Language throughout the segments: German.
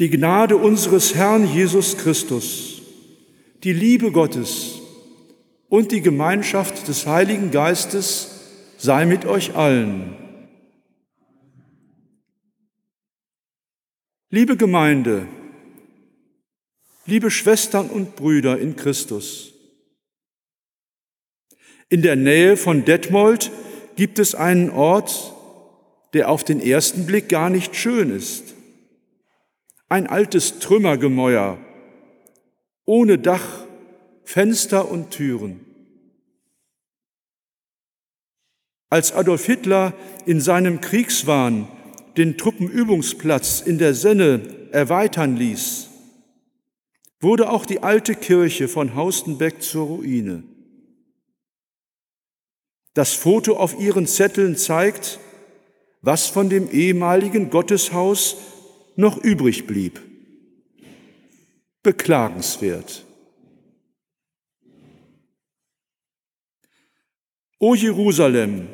Die Gnade unseres Herrn Jesus Christus, die Liebe Gottes und die Gemeinschaft des Heiligen Geistes sei mit euch allen. Liebe Gemeinde, liebe Schwestern und Brüder in Christus, in der Nähe von Detmold gibt es einen Ort, der auf den ersten Blick gar nicht schön ist ein altes Trümmergemäuer, ohne Dach, Fenster und Türen. Als Adolf Hitler in seinem Kriegswahn den Truppenübungsplatz in der Senne erweitern ließ, wurde auch die alte Kirche von Haustenbeck zur Ruine. Das Foto auf ihren Zetteln zeigt, was von dem ehemaligen Gotteshaus noch übrig blieb. Beklagenswert. O Jerusalem,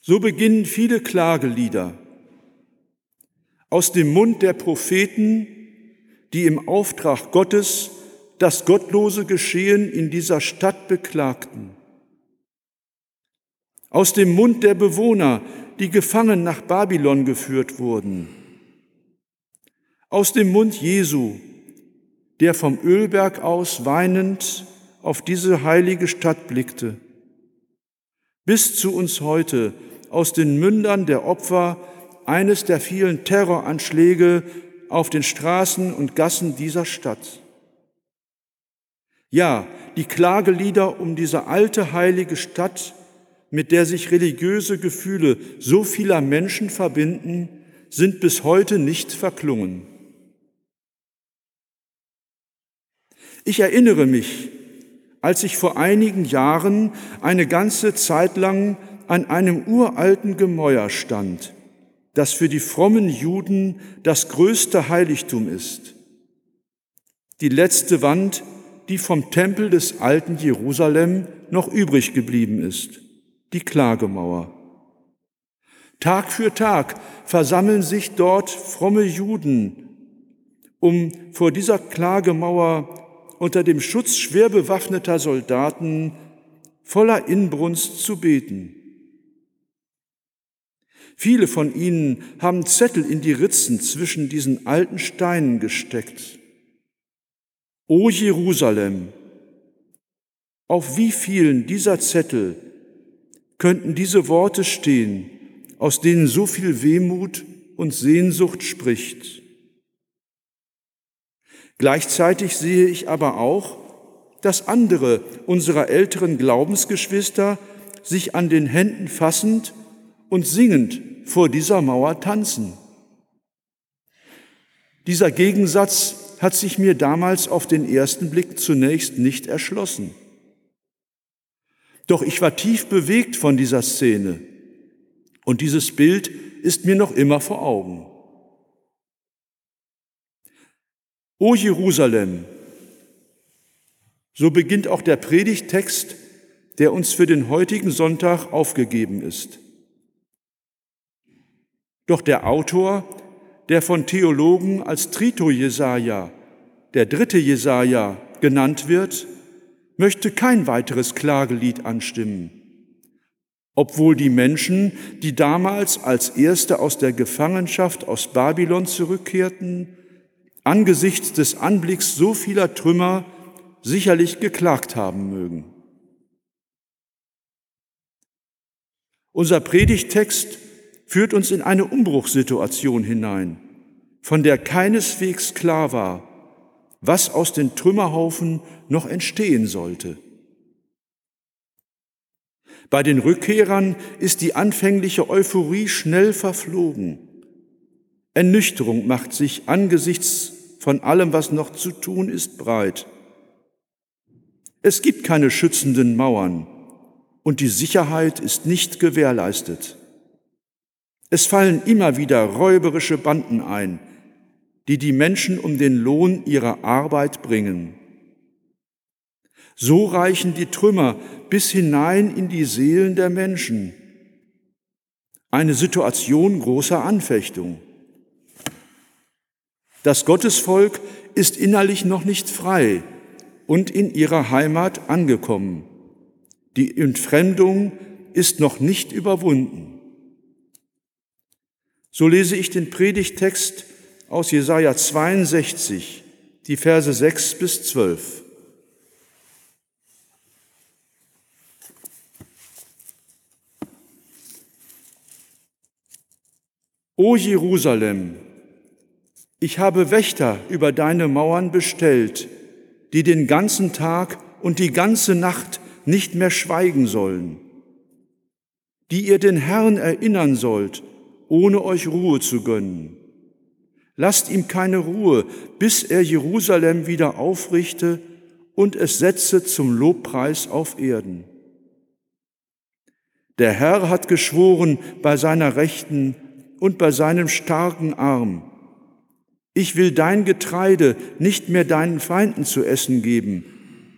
so beginnen viele Klagelieder aus dem Mund der Propheten, die im Auftrag Gottes das gottlose Geschehen in dieser Stadt beklagten. Aus dem Mund der Bewohner, die gefangen nach Babylon geführt wurden aus dem Mund Jesu, der vom Ölberg aus weinend auf diese heilige Stadt blickte, bis zu uns heute aus den Mündern der Opfer eines der vielen Terroranschläge auf den Straßen und Gassen dieser Stadt. Ja, die Klagelieder um diese alte heilige Stadt, mit der sich religiöse Gefühle so vieler Menschen verbinden, sind bis heute nicht verklungen. Ich erinnere mich, als ich vor einigen Jahren eine ganze Zeit lang an einem uralten Gemäuer stand, das für die frommen Juden das größte Heiligtum ist. Die letzte Wand, die vom Tempel des alten Jerusalem noch übrig geblieben ist, die Klagemauer. Tag für Tag versammeln sich dort fromme Juden, um vor dieser Klagemauer unter dem Schutz schwer bewaffneter Soldaten voller Inbrunst zu beten. Viele von ihnen haben Zettel in die Ritzen zwischen diesen alten Steinen gesteckt. O Jerusalem, auf wie vielen dieser Zettel könnten diese Worte stehen, aus denen so viel Wehmut und Sehnsucht spricht? Gleichzeitig sehe ich aber auch, dass andere unserer älteren Glaubensgeschwister sich an den Händen fassend und singend vor dieser Mauer tanzen. Dieser Gegensatz hat sich mir damals auf den ersten Blick zunächst nicht erschlossen. Doch ich war tief bewegt von dieser Szene und dieses Bild ist mir noch immer vor Augen. O Jerusalem, so beginnt auch der Predigtext, der uns für den heutigen Sonntag aufgegeben ist. Doch der Autor, der von Theologen als Trito Jesaja, der dritte Jesaja, genannt wird, möchte kein weiteres Klagelied anstimmen. Obwohl die Menschen, die damals als Erste aus der Gefangenschaft aus Babylon zurückkehrten, angesichts des Anblicks so vieler Trümmer sicherlich geklagt haben mögen. Unser Predigtext führt uns in eine Umbruchssituation hinein, von der keineswegs klar war, was aus den Trümmerhaufen noch entstehen sollte. Bei den Rückkehrern ist die anfängliche Euphorie schnell verflogen. Ernüchterung macht sich angesichts von allem, was noch zu tun ist, breit. Es gibt keine schützenden Mauern und die Sicherheit ist nicht gewährleistet. Es fallen immer wieder räuberische Banden ein, die die Menschen um den Lohn ihrer Arbeit bringen. So reichen die Trümmer bis hinein in die Seelen der Menschen. Eine Situation großer Anfechtung. Das Gottesvolk ist innerlich noch nicht frei und in ihrer Heimat angekommen. Die Entfremdung ist noch nicht überwunden. So lese ich den Predigtext aus Jesaja 62, die Verse 6 bis 12. O Jerusalem, ich habe Wächter über deine Mauern bestellt, die den ganzen Tag und die ganze Nacht nicht mehr schweigen sollen, die ihr den Herrn erinnern sollt, ohne euch Ruhe zu gönnen. Lasst ihm keine Ruhe, bis er Jerusalem wieder aufrichte und es setze zum Lobpreis auf Erden. Der Herr hat geschworen bei seiner Rechten und bei seinem starken Arm, ich will dein Getreide nicht mehr deinen Feinden zu essen geben,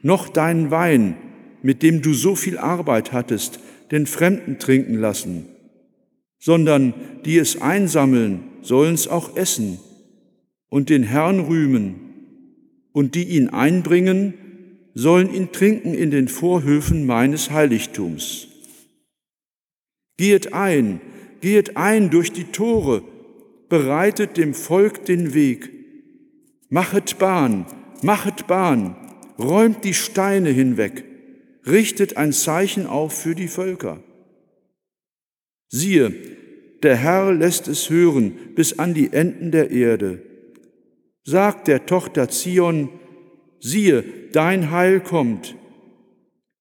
noch deinen Wein, mit dem du so viel Arbeit hattest, den Fremden trinken lassen, sondern die es einsammeln, sollen's auch essen und den Herrn rühmen, und die ihn einbringen, sollen ihn trinken in den Vorhöfen meines Heiligtums. Gehet ein, gehet ein durch die Tore, bereitet dem Volk den Weg. Machet Bahn, machet Bahn, räumt die Steine hinweg, richtet ein Zeichen auf für die Völker. Siehe, der Herr lässt es hören bis an die Enden der Erde. Sagt der Tochter Zion, siehe, dein Heil kommt.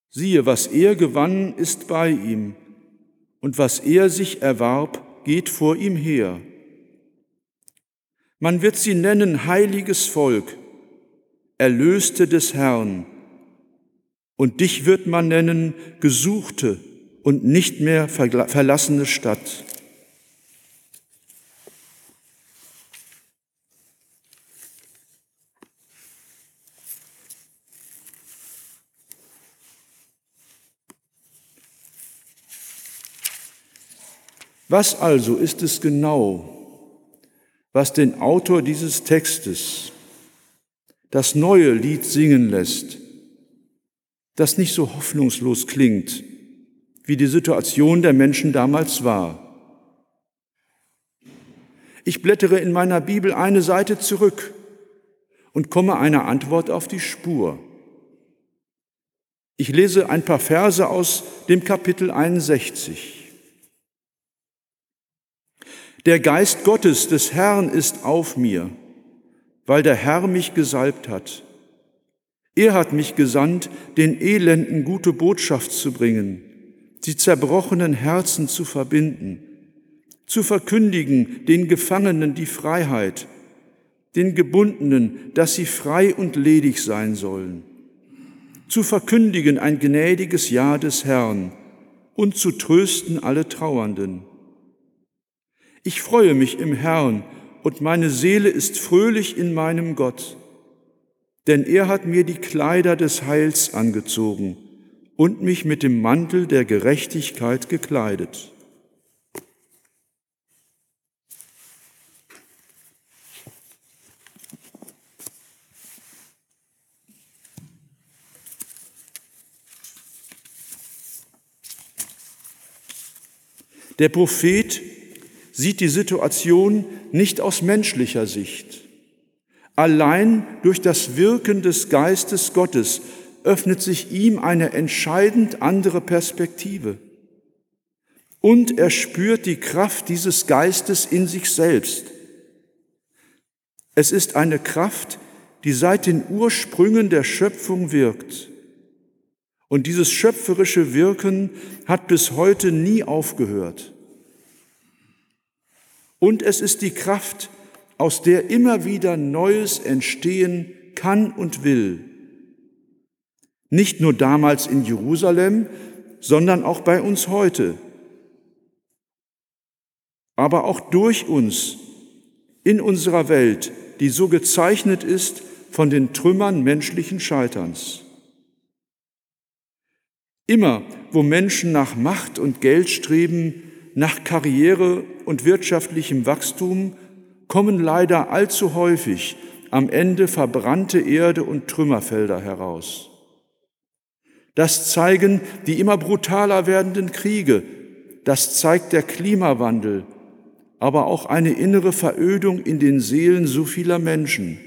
Siehe, was er gewann, ist bei ihm, und was er sich erwarb, geht vor ihm her. Man wird sie nennen heiliges Volk, Erlöste des Herrn. Und dich wird man nennen gesuchte und nicht mehr verlassene Stadt. Was also ist es genau, was den Autor dieses Textes das neue Lied singen lässt, das nicht so hoffnungslos klingt, wie die Situation der Menschen damals war. Ich blättere in meiner Bibel eine Seite zurück und komme einer Antwort auf die Spur. Ich lese ein paar Verse aus dem Kapitel 61. Der Geist Gottes des Herrn ist auf mir, weil der Herr mich gesalbt hat. Er hat mich gesandt, den Elenden gute Botschaft zu bringen, die zerbrochenen Herzen zu verbinden, zu verkündigen den Gefangenen die Freiheit, den Gebundenen, dass sie frei und ledig sein sollen, zu verkündigen ein gnädiges Jahr des Herrn und zu trösten alle Trauernden ich freue mich im Herrn und meine Seele ist fröhlich in meinem Gott, denn er hat mir die Kleider des Heils angezogen und mich mit dem Mantel der Gerechtigkeit gekleidet. Der Prophet sieht die Situation nicht aus menschlicher Sicht. Allein durch das Wirken des Geistes Gottes öffnet sich ihm eine entscheidend andere Perspektive. Und er spürt die Kraft dieses Geistes in sich selbst. Es ist eine Kraft, die seit den Ursprüngen der Schöpfung wirkt. Und dieses schöpferische Wirken hat bis heute nie aufgehört. Und es ist die Kraft, aus der immer wieder Neues entstehen kann und will. Nicht nur damals in Jerusalem, sondern auch bei uns heute. Aber auch durch uns in unserer Welt, die so gezeichnet ist von den Trümmern menschlichen Scheiterns. Immer, wo Menschen nach Macht und Geld streben, nach Karriere und wirtschaftlichem Wachstum kommen leider allzu häufig am Ende verbrannte Erde und Trümmerfelder heraus. Das zeigen die immer brutaler werdenden Kriege, das zeigt der Klimawandel, aber auch eine innere Verödung in den Seelen so vieler Menschen,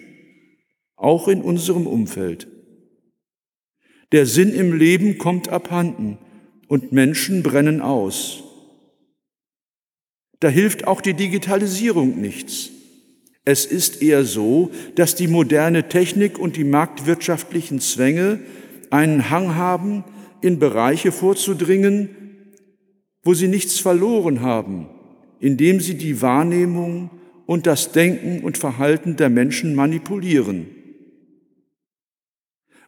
auch in unserem Umfeld. Der Sinn im Leben kommt abhanden und Menschen brennen aus. Da hilft auch die Digitalisierung nichts. Es ist eher so, dass die moderne Technik und die marktwirtschaftlichen Zwänge einen Hang haben, in Bereiche vorzudringen, wo sie nichts verloren haben, indem sie die Wahrnehmung und das Denken und Verhalten der Menschen manipulieren.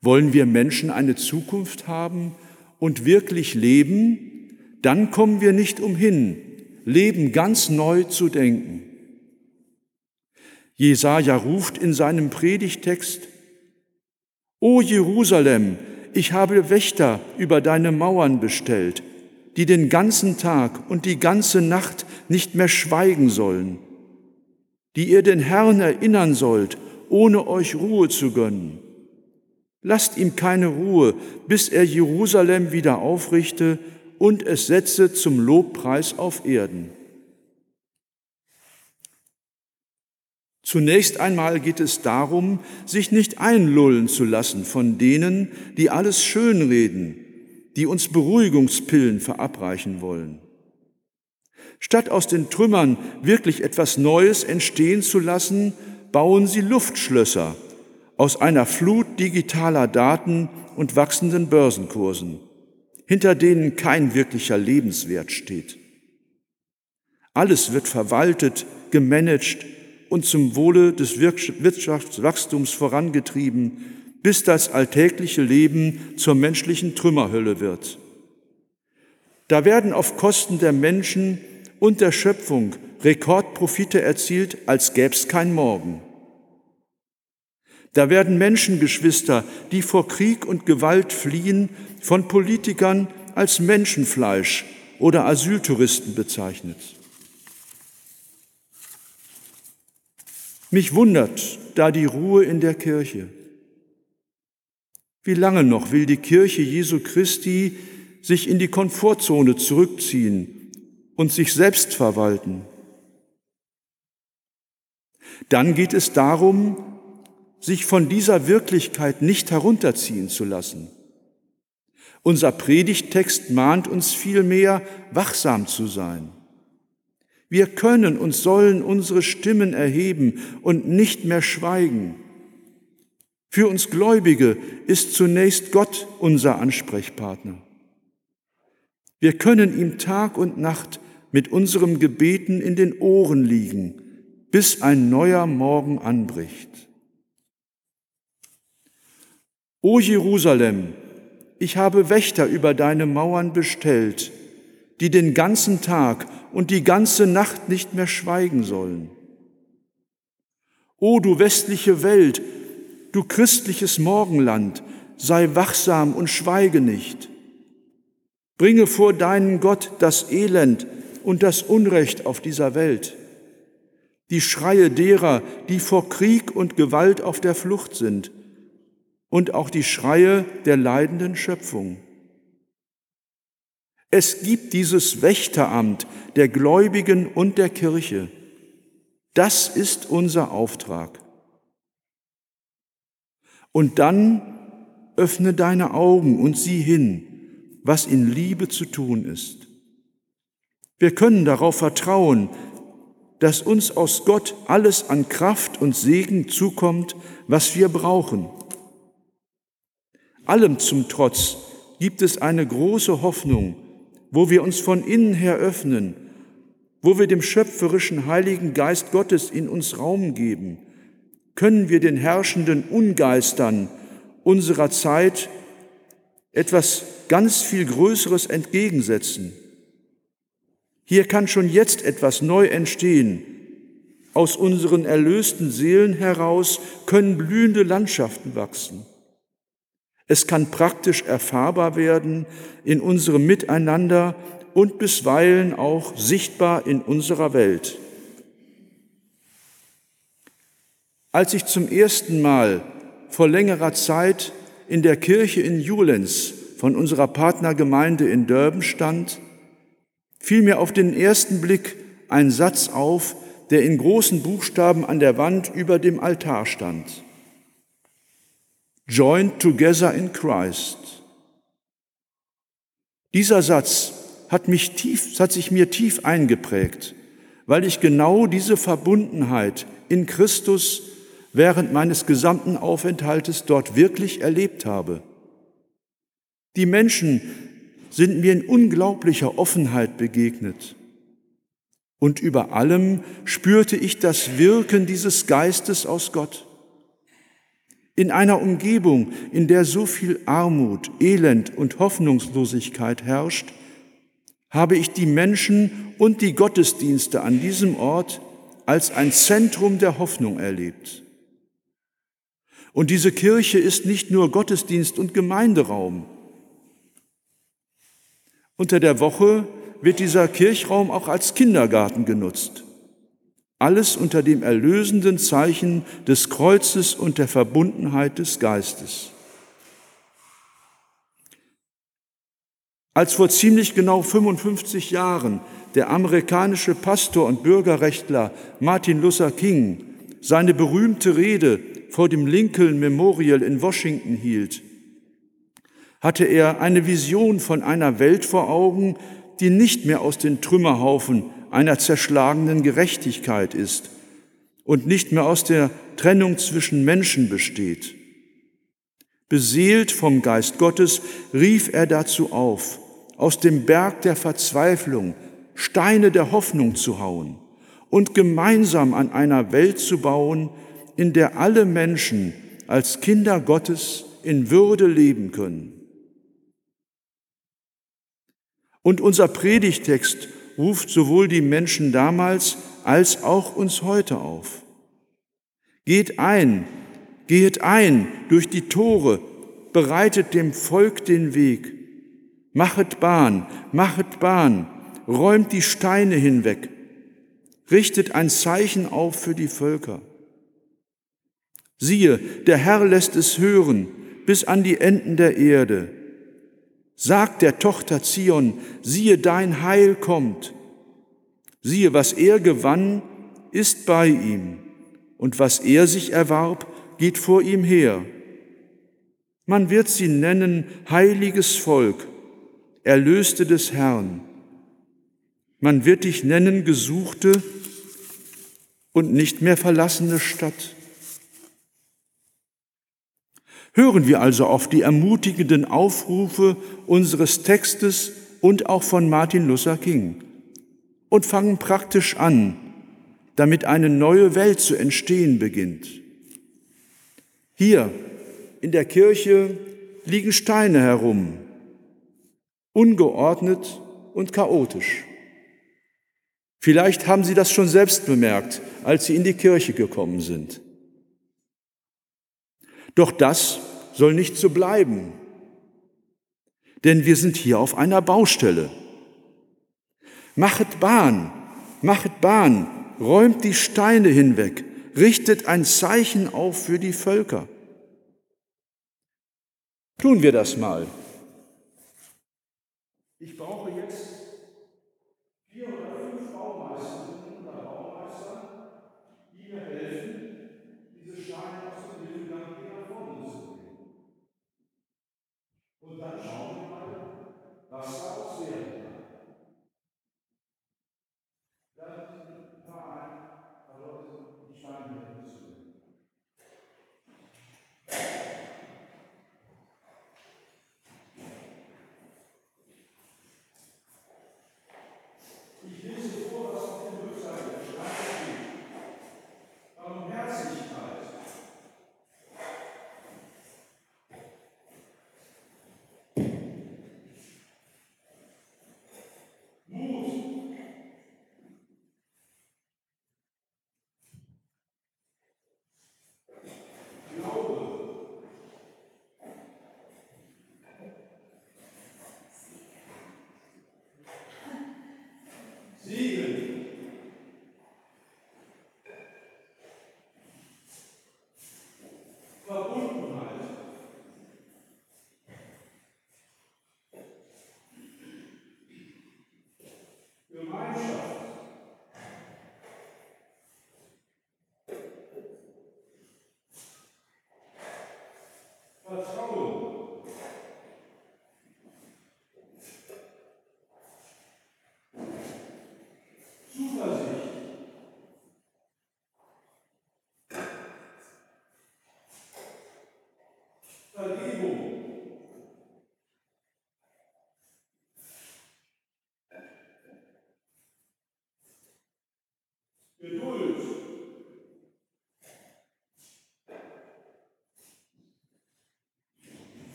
Wollen wir Menschen eine Zukunft haben und wirklich leben, dann kommen wir nicht umhin, Leben ganz neu zu denken. Jesaja ruft in seinem Predigtext, O Jerusalem, ich habe Wächter über deine Mauern bestellt, die den ganzen Tag und die ganze Nacht nicht mehr schweigen sollen, die ihr den Herrn erinnern sollt, ohne euch Ruhe zu gönnen. Lasst ihm keine Ruhe, bis er Jerusalem wieder aufrichte und es setze zum Lobpreis auf Erden. Zunächst einmal geht es darum, sich nicht einlullen zu lassen von denen, die alles schönreden, die uns Beruhigungspillen verabreichen wollen. Statt aus den Trümmern wirklich etwas Neues entstehen zu lassen, bauen sie Luftschlösser aus einer Flut digitaler Daten und wachsenden Börsenkursen, hinter denen kein wirklicher Lebenswert steht. Alles wird verwaltet, gemanagt und zum Wohle des Wirtschaftswachstums vorangetrieben, bis das alltägliche Leben zur menschlichen Trümmerhölle wird. Da werden auf Kosten der Menschen und der Schöpfung Rekordprofite erzielt, als gäb's kein Morgen. Da werden Menschengeschwister, die vor Krieg und Gewalt fliehen, von Politikern als Menschenfleisch oder Asyltouristen bezeichnet. Mich wundert da die Ruhe in der Kirche. Wie lange noch will die Kirche Jesu Christi sich in die Komfortzone zurückziehen und sich selbst verwalten? Dann geht es darum, sich von dieser Wirklichkeit nicht herunterziehen zu lassen. Unser Predigttext mahnt uns vielmehr, wachsam zu sein. Wir können und sollen unsere Stimmen erheben und nicht mehr schweigen. Für uns Gläubige ist zunächst Gott unser Ansprechpartner. Wir können ihm Tag und Nacht mit unserem Gebeten in den Ohren liegen, bis ein neuer Morgen anbricht. O Jerusalem, ich habe Wächter über deine Mauern bestellt, die den ganzen Tag und die ganze Nacht nicht mehr schweigen sollen. O du westliche Welt, du christliches Morgenland, sei wachsam und schweige nicht. Bringe vor deinen Gott das Elend und das Unrecht auf dieser Welt, die Schreie derer, die vor Krieg und Gewalt auf der Flucht sind, und auch die Schreie der leidenden Schöpfung. Es gibt dieses Wächteramt der Gläubigen und der Kirche. Das ist unser Auftrag. Und dann öffne deine Augen und sieh hin, was in Liebe zu tun ist. Wir können darauf vertrauen, dass uns aus Gott alles an Kraft und Segen zukommt, was wir brauchen. Allem zum Trotz gibt es eine große Hoffnung, wo wir uns von innen her öffnen, wo wir dem schöpferischen Heiligen Geist Gottes in uns Raum geben, können wir den herrschenden Ungeistern unserer Zeit etwas ganz viel Größeres entgegensetzen. Hier kann schon jetzt etwas neu entstehen. Aus unseren erlösten Seelen heraus können blühende Landschaften wachsen. Es kann praktisch erfahrbar werden in unserem Miteinander und bisweilen auch sichtbar in unserer Welt. Als ich zum ersten Mal vor längerer Zeit in der Kirche in Julens von unserer Partnergemeinde in Durban stand, fiel mir auf den ersten Blick ein Satz auf, der in großen Buchstaben an der Wand über dem Altar stand. Joined together in Christ. Dieser Satz hat mich tief, hat sich mir tief eingeprägt, weil ich genau diese Verbundenheit in Christus während meines gesamten Aufenthaltes dort wirklich erlebt habe. Die Menschen sind mir in unglaublicher Offenheit begegnet. Und über allem spürte ich das Wirken dieses Geistes aus Gott. In einer Umgebung, in der so viel Armut, Elend und Hoffnungslosigkeit herrscht, habe ich die Menschen und die Gottesdienste an diesem Ort als ein Zentrum der Hoffnung erlebt. Und diese Kirche ist nicht nur Gottesdienst und Gemeinderaum. Unter der Woche wird dieser Kirchraum auch als Kindergarten genutzt. Alles unter dem erlösenden Zeichen des Kreuzes und der Verbundenheit des Geistes. Als vor ziemlich genau 55 Jahren der amerikanische Pastor und Bürgerrechtler Martin Luther King seine berühmte Rede vor dem Lincoln Memorial in Washington hielt, hatte er eine Vision von einer Welt vor Augen, die nicht mehr aus den Trümmerhaufen einer zerschlagenen Gerechtigkeit ist und nicht mehr aus der Trennung zwischen Menschen besteht. Beseelt vom Geist Gottes rief er dazu auf, aus dem Berg der Verzweiflung Steine der Hoffnung zu hauen und gemeinsam an einer Welt zu bauen, in der alle Menschen als Kinder Gottes in Würde leben können. Und unser Predigtext ruft sowohl die Menschen damals als auch uns heute auf. Geht ein, geht ein durch die Tore, bereitet dem Volk den Weg. Machet Bahn, machet Bahn, räumt die Steine hinweg, richtet ein Zeichen auf für die Völker. Siehe, der Herr lässt es hören bis an die Enden der Erde. Sagt der Tochter Zion, siehe, dein Heil kommt. Siehe, was er gewann, ist bei ihm, und was er sich erwarb, geht vor ihm her. Man wird sie nennen heiliges Volk, Erlöste des Herrn. Man wird dich nennen gesuchte und nicht mehr verlassene Stadt. Hören wir also auf die ermutigenden Aufrufe unseres Textes und auch von Martin Luther King und fangen praktisch an, damit eine neue Welt zu entstehen beginnt. Hier in der Kirche liegen Steine herum, ungeordnet und chaotisch. Vielleicht haben Sie das schon selbst bemerkt, als Sie in die Kirche gekommen sind. Doch das soll nicht so bleiben, denn wir sind hier auf einer Baustelle. Machet Bahn, machet Bahn, räumt die Steine hinweg, richtet ein Zeichen auf für die Völker. Tun wir das mal. Ich brauche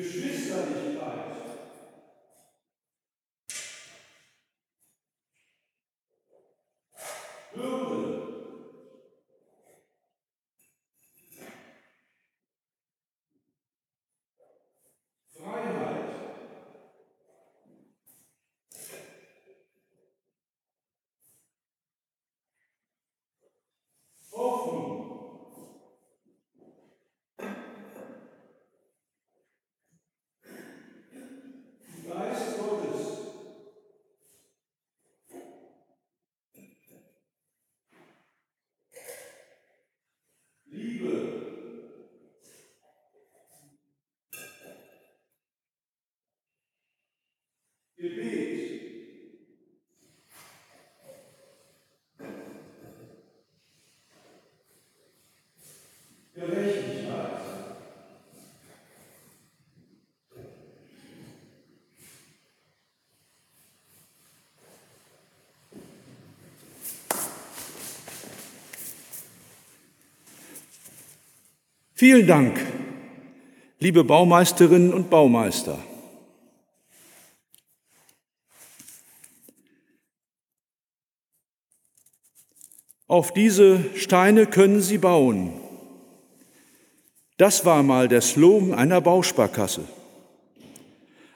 Geschwisterlichkeit. Vielen Dank, liebe Baumeisterinnen und Baumeister. Auf diese Steine können Sie bauen. Das war mal der Slogan einer Bausparkasse.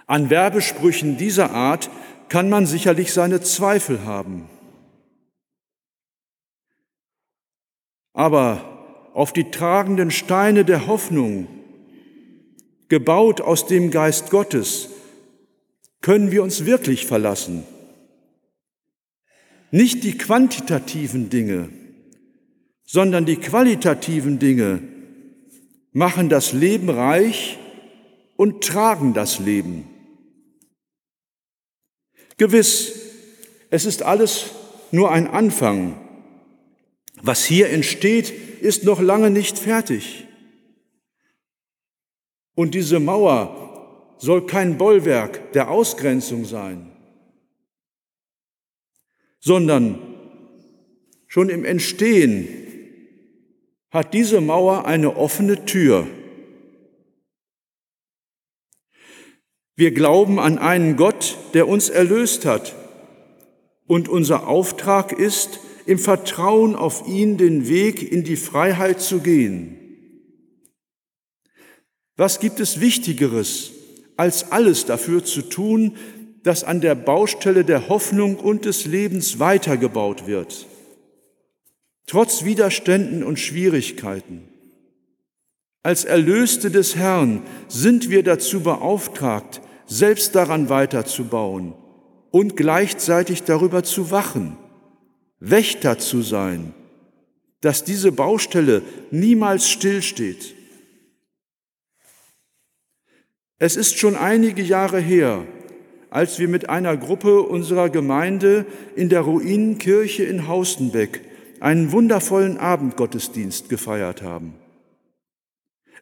An Werbesprüchen dieser Art kann man sicherlich seine Zweifel haben. Aber auf die tragenden Steine der Hoffnung, gebaut aus dem Geist Gottes, können wir uns wirklich verlassen. Nicht die quantitativen Dinge, sondern die qualitativen Dinge machen das Leben reich und tragen das Leben. Gewiss, es ist alles nur ein Anfang. Was hier entsteht, ist noch lange nicht fertig. Und diese Mauer soll kein Bollwerk der Ausgrenzung sein, sondern schon im Entstehen hat diese Mauer eine offene Tür. Wir glauben an einen Gott, der uns erlöst hat. Und unser Auftrag ist, im Vertrauen auf ihn den Weg in die Freiheit zu gehen. Was gibt es Wichtigeres, als alles dafür zu tun, dass an der Baustelle der Hoffnung und des Lebens weitergebaut wird? Trotz Widerständen und Schwierigkeiten. Als Erlöste des Herrn sind wir dazu beauftragt, selbst daran weiterzubauen und gleichzeitig darüber zu wachen, Wächter zu sein, dass diese Baustelle niemals stillsteht. Es ist schon einige Jahre her, als wir mit einer Gruppe unserer Gemeinde in der Ruinenkirche in Haustenbeck einen wundervollen Abendgottesdienst gefeiert haben.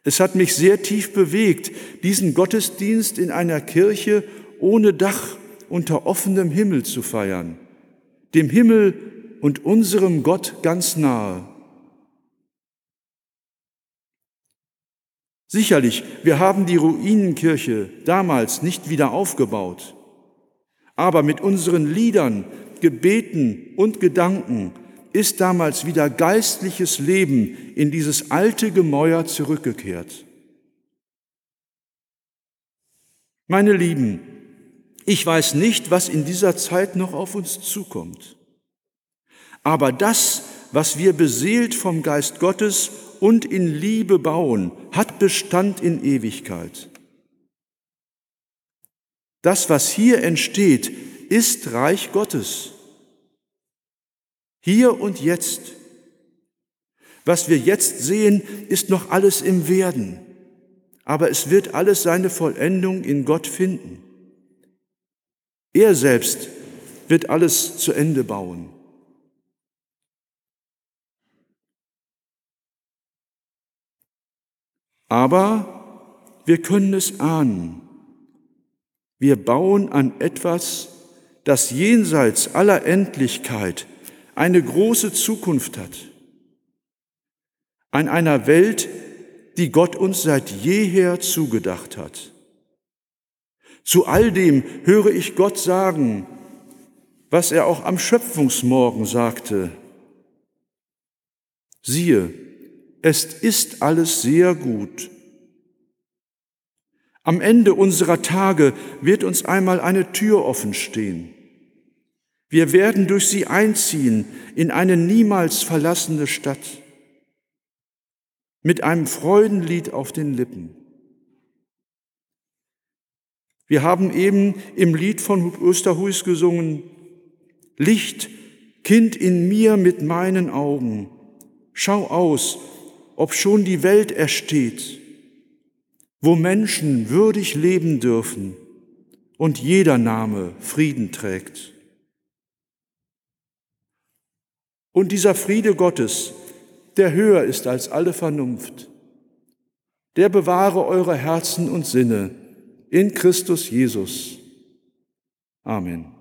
Es hat mich sehr tief bewegt, diesen Gottesdienst in einer Kirche ohne Dach unter offenem Himmel zu feiern, dem Himmel und unserem Gott ganz nahe. Sicherlich, wir haben die Ruinenkirche damals nicht wieder aufgebaut, aber mit unseren Liedern, Gebeten und Gedanken ist damals wieder geistliches Leben in dieses alte Gemäuer zurückgekehrt. Meine Lieben, ich weiß nicht, was in dieser Zeit noch auf uns zukommt. Aber das, was wir beseelt vom Geist Gottes und in Liebe bauen, hat Bestand in Ewigkeit. Das, was hier entsteht, ist Reich Gottes. Hier und jetzt. Was wir jetzt sehen, ist noch alles im Werden, aber es wird alles seine Vollendung in Gott finden. Er selbst wird alles zu Ende bauen. Aber wir können es ahnen. Wir bauen an etwas, das jenseits aller Endlichkeit eine große Zukunft hat. An einer Welt, die Gott uns seit jeher zugedacht hat. Zu all dem höre ich Gott sagen, was er auch am Schöpfungsmorgen sagte. Siehe, es ist alles sehr gut. Am Ende unserer Tage wird uns einmal eine Tür offen stehen. Wir werden durch sie einziehen in eine niemals verlassene Stadt mit einem Freudenlied auf den Lippen. Wir haben eben im Lied von Österhuis gesungen, Licht, Kind in mir mit meinen Augen, schau aus, ob schon die Welt ersteht, wo Menschen würdig leben dürfen und jeder Name Frieden trägt. Und dieser Friede Gottes, der höher ist als alle Vernunft, der bewahre eure Herzen und Sinne in Christus Jesus. Amen.